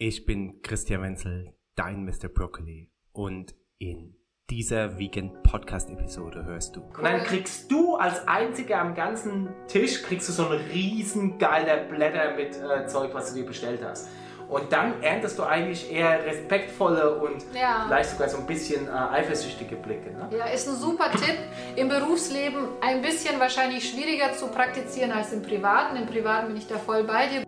Ich bin Christian Wenzel, dein Mr. Broccoli und in dieser Vegan Podcast Episode hörst du. Und dann kriegst du als einziger am ganzen Tisch kriegst du so einen riesen geiler Blätter mit äh, Zeug, was du dir bestellt hast. Und dann erntest du eigentlich eher respektvolle und Ja. vielleicht sogar so ein bisschen äh, eifersüchtige Blicke. Ne? Ja, ist ein super Tipp. Im Berufsleben ein bisschen wahrscheinlich schwieriger zu praktizieren als im Privaten. Im Privaten bin ich da voll bei dir.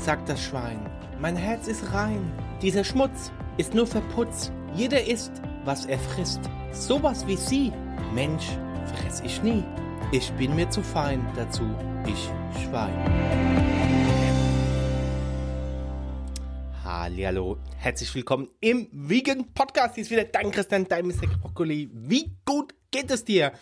sagt das Schwein, mein Herz ist rein. Dieser Schmutz ist nur Verputz. Jeder isst, was er frisst. Sowas wie sie, Mensch, fress ich nie. Ich bin mir zu fein dazu, ich Schwein. Hallihallo, herzlich willkommen im Vegan Podcast. Hier ist wieder dein Christian, dein Mr. Broccoli. Wie gut geht es dir?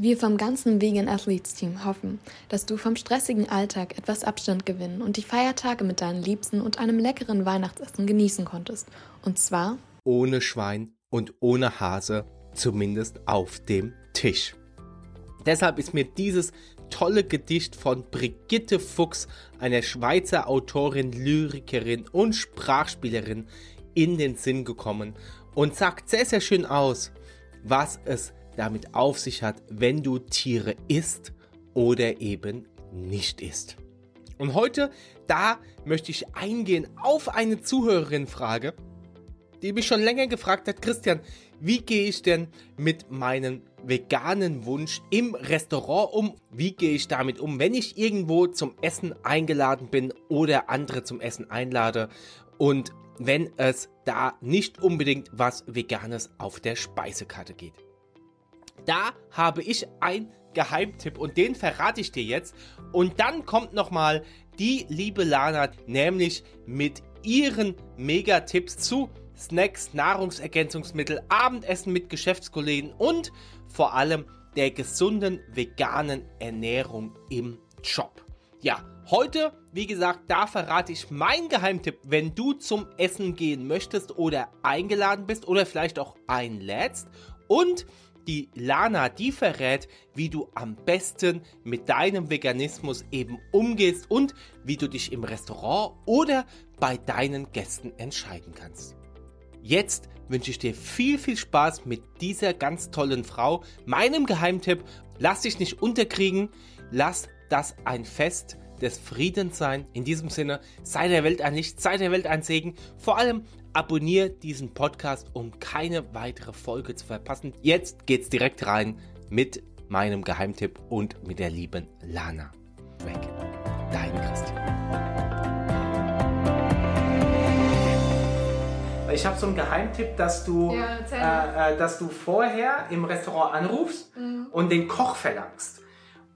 Wir vom ganzen Vegan Athletes Team hoffen, dass du vom stressigen Alltag etwas Abstand gewinnen und die Feiertage mit deinen Liebsten und einem leckeren Weihnachtsessen genießen konntest. Und zwar ohne Schwein und ohne Hase, zumindest auf dem Tisch. Deshalb ist mir dieses tolle Gedicht von Brigitte Fuchs, einer Schweizer Autorin, Lyrikerin und Sprachspielerin, in den Sinn gekommen und sagt sehr, sehr schön aus, was es damit auf sich hat, wenn du Tiere isst oder eben nicht isst. Und heute, da möchte ich eingehen auf eine Zuhörerin-Frage, die mich schon länger gefragt hat, Christian, wie gehe ich denn mit meinem veganen Wunsch im Restaurant um? Wie gehe ich damit um, wenn ich irgendwo zum Essen eingeladen bin oder andere zum Essen einlade und wenn es da nicht unbedingt was Veganes auf der Speisekarte geht? Da habe ich ein Geheimtipp und den verrate ich dir jetzt. Und dann kommt nochmal die liebe Lana, nämlich mit ihren Megatipps zu Snacks, Nahrungsergänzungsmittel, Abendessen mit Geschäftskollegen und vor allem der gesunden veganen Ernährung im Job. Ja, heute, wie gesagt, da verrate ich meinen Geheimtipp, wenn du zum Essen gehen möchtest oder eingeladen bist oder vielleicht auch einlädst. Und die Lana, die verrät, wie du am besten mit deinem Veganismus eben umgehst und wie du dich im Restaurant oder bei deinen Gästen entscheiden kannst. Jetzt wünsche ich dir viel, viel Spaß mit dieser ganz tollen Frau. Meinem Geheimtipp, lass dich nicht unterkriegen, lass das ein Fest des Friedens sein. In diesem Sinne, sei der Welt ein Licht, sei der Welt ein Segen. Vor allem abonniere diesen Podcast, um keine weitere Folge zu verpassen. Jetzt geht's direkt rein mit meinem Geheimtipp und mit der lieben Lana. Weg. Dein Christian. Ich habe so einen Geheimtipp, dass du, Ja, äh, äh, dass du vorher im Restaurant anrufst Mhm. und den Koch verlangst.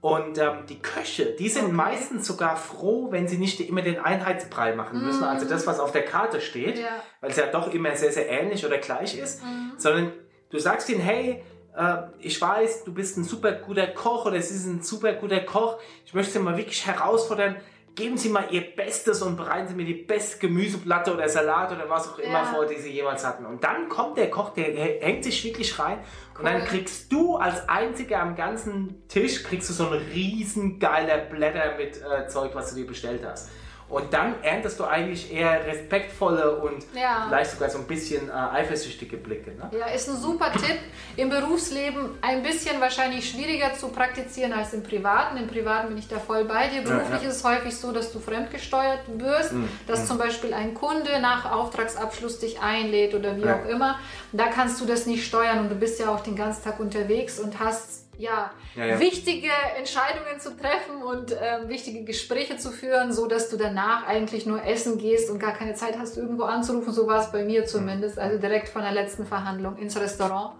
Und ähm, die Köche, die sind Okay. meistens sogar froh, wenn sie nicht immer den Einheitsbrei machen müssen, also das, was auf der Karte steht. Ja. weil es ja doch immer sehr, sehr ähnlich oder gleich ist, sondern du sagst ihnen, hey, äh, ich weiß, du bist ein super guter Koch oder sie sind ein super guter Koch, ich möchte Sie mal wirklich herausfordern, geben Sie mal Ihr Bestes und bereiten Sie mir die beste Gemüseplatte oder Salat oder was auch immer Ja. vor, die Sie jemals hatten. Und dann kommt der Koch, der hängt sich wirklich rein und dann Cool. kriegst du als einziger am ganzen Tisch, kriegst du so einen riesen geiler Blätter mit äh, Zeug, was du dir bestellt hast. Und dann erntest du eigentlich eher respektvolle und Ja. vielleicht sogar so ein bisschen äh, eifersüchtige Blicke. Ne? Ja, ist ein super Tipp. Im Berufsleben ein bisschen wahrscheinlich schwieriger zu praktizieren als im Privaten. Im Privaten bin ich da voll bei dir. Beruflich ja. ist es häufig so, dass du fremdgesteuert wirst, dass zum Beispiel ein Kunde nach Auftragsabschluss dich einlädt oder wie Ja. auch immer. Da kannst du das nicht steuern und du bist ja auch den ganzen Tag unterwegs und hast ja, Ja, ja. wichtige Entscheidungen zu treffen und ähm, wichtige Gespräche zu führen, so dass du danach eigentlich nur essen gehst und gar keine Zeit hast, irgendwo anzurufen. So war es bei mir zumindest, also direkt von der letzten Verhandlung ins Restaurant.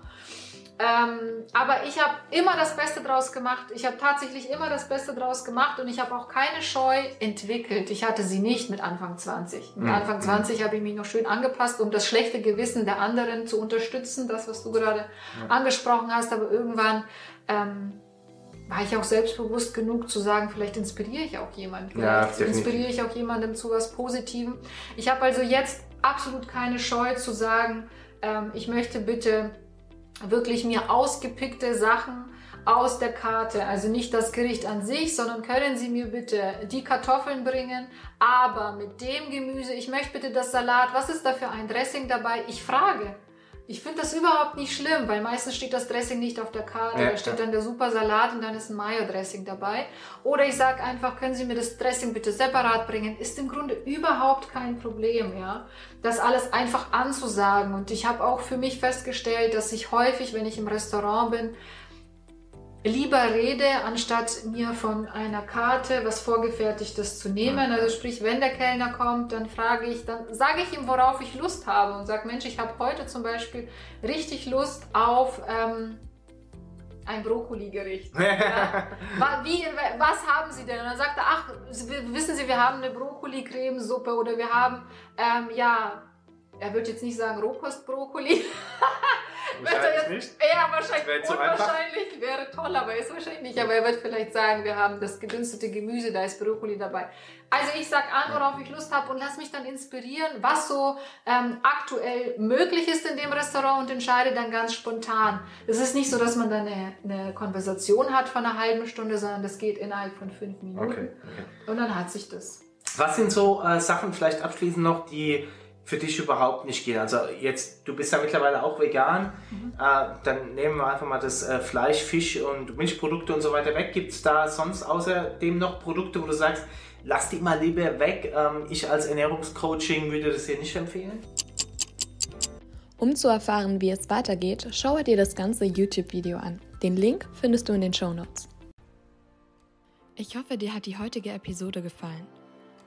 Ähm, aber ich habe immer das Beste draus gemacht. Ich habe tatsächlich immer das Beste draus gemacht und ich habe auch keine Scheu entwickelt. Ich hatte sie nicht mit Anfang 20. Mit mhm. Anfang 20 habe ich mich noch schön angepasst, um das schlechte Gewissen der anderen zu unterstützen, das, was du gerade ja. angesprochen hast. Aber irgendwann ähm, war ich auch selbstbewusst genug zu sagen, vielleicht inspiriere ich auch jemanden. Vielleicht ja, inspiriere ich auch jemandem zu was Positivem. Ich habe also jetzt absolut keine Scheu zu sagen, ähm, ich möchte bitte wirklich mir ausgepickte Sachen aus der Karte, also nicht das Gericht an sich, sondern können Sie mir bitte die Kartoffeln bringen, aber mit dem Gemüse, ich möchte bitte das Salat, was ist da für ein Dressing dabei? Ich frage. Ich finde das überhaupt nicht schlimm, weil meistens steht das Dressing nicht auf der Karte. Ja, da steht dann der super Salat und dann ist ein Mayo-Dressing dabei. Oder ich sage einfach, können Sie mir das Dressing bitte separat bringen? Ist im Grunde überhaupt kein Problem, ja. Das alles einfach anzusagen. Und ich habe auch für mich festgestellt, dass ich häufig, wenn ich im Restaurant bin, lieber rede, anstatt mir von einer Karte was vorgefertigtes zu nehmen. Also sprich, wenn der Kellner kommt, dann frage ich, dann sage ich ihm, worauf ich Lust habe und sage, Mensch, ich habe heute zum Beispiel richtig Lust auf ähm, ein Brokkoli-Gericht. ja? Was haben Sie denn? Und dann sagt er, ach, wissen Sie, wir haben eine Brokkoli-Cremesuppe oder wir haben, ähm, ja, er wird jetzt nicht sagen Rohkostbrokkoli. Wahrscheinlich nicht. Ja, wahrscheinlich wäre unwahrscheinlich. Wäre toll, aber ist wahrscheinlich nicht. Aber er wird vielleicht sagen, wir haben das gedünstete Gemüse, da ist Brokkoli dabei. Also ich sag an, worauf ich Lust habe und lass mich dann inspirieren, was so ähm, aktuell möglich ist in dem Restaurant und entscheide dann ganz spontan. Es ist nicht so, dass man dann eine, eine Konversation hat von einer halben Stunde, sondern das geht innerhalb von fünf Minuten. Okay, okay. Und dann hat sich das. Was sind so äh, Sachen vielleicht abschließend noch, die für dich überhaupt nicht gehen. Also jetzt, du bist ja mittlerweile auch vegan, mhm. äh, dann nehmen wir einfach mal das äh, Fleisch, Fisch und Milchprodukte und so weiter weg. Gibt es da sonst außerdem noch Produkte, wo du sagst, lass die mal lieber weg? Ähm, ich als Ernährungscoaching würde das hier nicht empfehlen. Um zu erfahren, wie es weitergeht, schaue dir das ganze YouTube-Video an. Den Link findest du in den Show Notes. Ich hoffe, dir hat die heutige Episode gefallen.